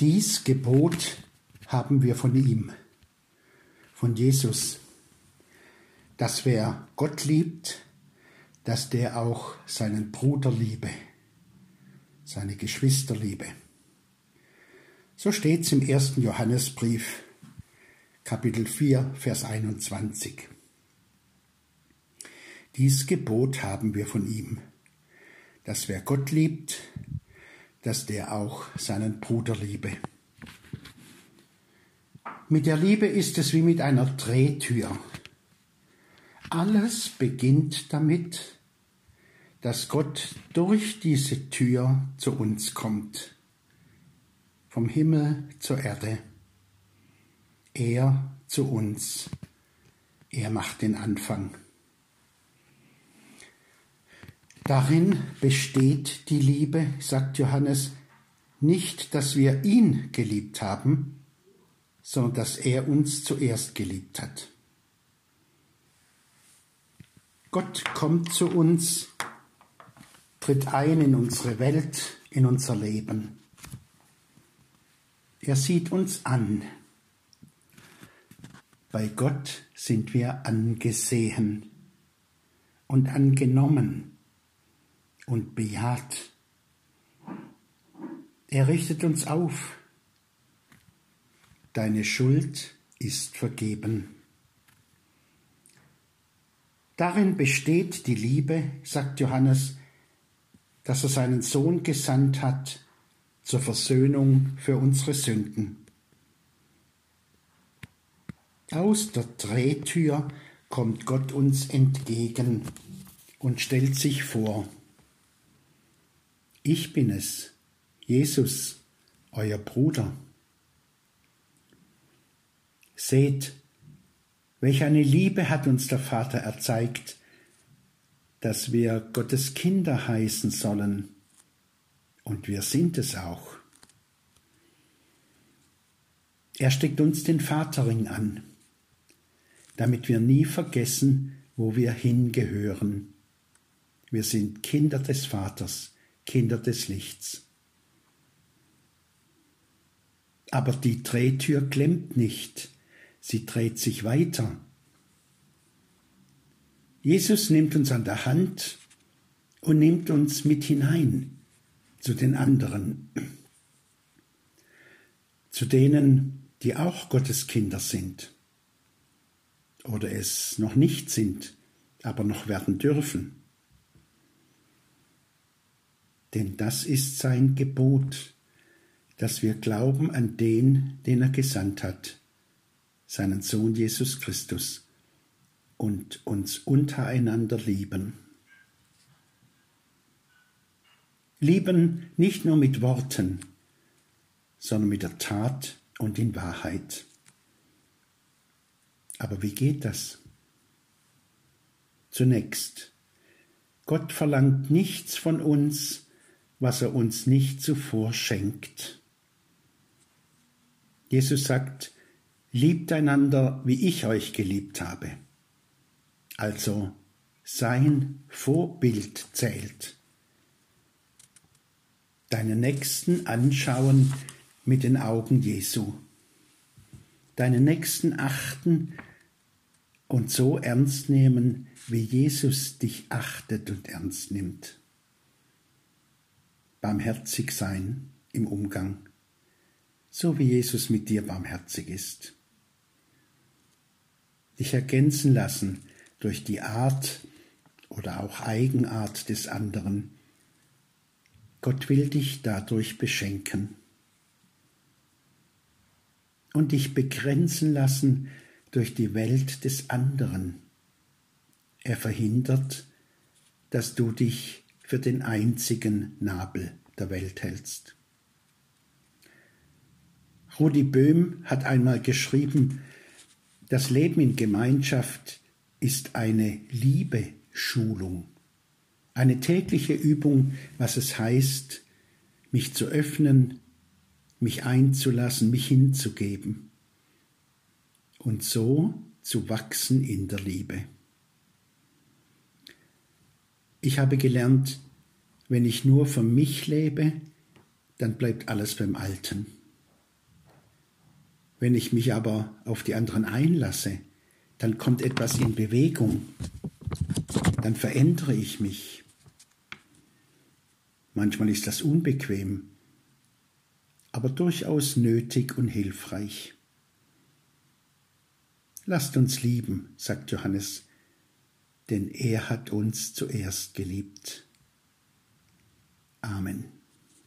Dies Gebot haben wir von ihm, von Jesus, dass wer Gott liebt, dass der auch seinen Bruder liebe, seine Geschwister liebe. So steht's im ersten Johannesbrief, Kapitel 4, Vers 21. Dies Gebot haben wir von ihm, dass wer Gott liebt, dass der auch seinen Bruder liebe. Mit der Liebe ist es wie mit einer Drehtür. Alles beginnt damit, dass Gott durch diese Tür zu uns kommt, vom Himmel zur Erde. Er zu uns. Er macht den Anfang. Darin besteht die Liebe, sagt Johannes, nicht, dass wir ihn geliebt haben, sondern dass er uns zuerst geliebt hat. Gott kommt zu uns, tritt ein in unsere Welt, in unser Leben. Er sieht uns an. Bei Gott sind wir angesehen und angenommen und bejaht. Er richtet uns auf. Deine Schuld ist vergeben. Darin besteht die Liebe, sagt Johannes, dass er seinen Sohn gesandt hat zur Versöhnung für unsere Sünden. Aus der Drehtür kommt Gott uns entgegen und stellt sich vor. Ich bin es, Jesus, euer Bruder. Seht, welch eine Liebe hat uns der Vater erzeigt, dass wir Gottes Kinder heißen sollen. Und wir sind es auch. Er steckt uns den Vaterring an, damit wir nie vergessen, wo wir hingehören. Wir sind Kinder des Vaters, Kinder des Lichts. Aber die Drehtür klemmt nicht, sie dreht sich weiter. Jesus nimmt uns an der Hand und nimmt uns mit hinein zu den anderen, zu denen, die auch Gottes Kinder sind oder es noch nicht sind, aber noch werden dürfen denn das ist sein Gebot, dass wir glauben an den, den er gesandt hat, seinen Sohn Jesus Christus, und uns untereinander lieben. Lieben nicht nur mit Worten, sondern mit der Tat und in Wahrheit. Aber wie geht das? Zunächst, Gott verlangt nichts von uns, was er uns nicht zuvor schenkt. Jesus sagt, liebt einander, wie ich euch geliebt habe. Also sein Vorbild zählt. Deinen Nächsten anschauen mit den Augen Jesu. Deinen Nächsten achten und so ernst nehmen, wie Jesus dich achtet und ernst nimmt barmherzig sein im Umgang, so wie Jesus mit dir barmherzig ist. Dich ergänzen lassen durch die Art oder auch Eigenart des anderen. Gott will dich dadurch beschenken und dich begrenzen lassen durch die Welt des anderen. Er verhindert, dass du dich für den einzigen Nabel der Welt hältst. Rudi Böhm hat einmal geschrieben, das Leben in Gemeinschaft ist eine Liebeschulung, eine tägliche Übung, was es heißt, mich zu öffnen, mich einzulassen, mich hinzugeben und so zu wachsen in der Liebe. Ich habe gelernt, wenn ich nur für mich lebe, dann bleibt alles beim Alten. Wenn ich mich aber auf die anderen einlasse, dann kommt etwas in Bewegung, dann verändere ich mich. Manchmal ist das unbequem, aber durchaus nötig und hilfreich. Lasst uns lieben, sagt Johannes, denn er hat uns zuerst geliebt. Amen.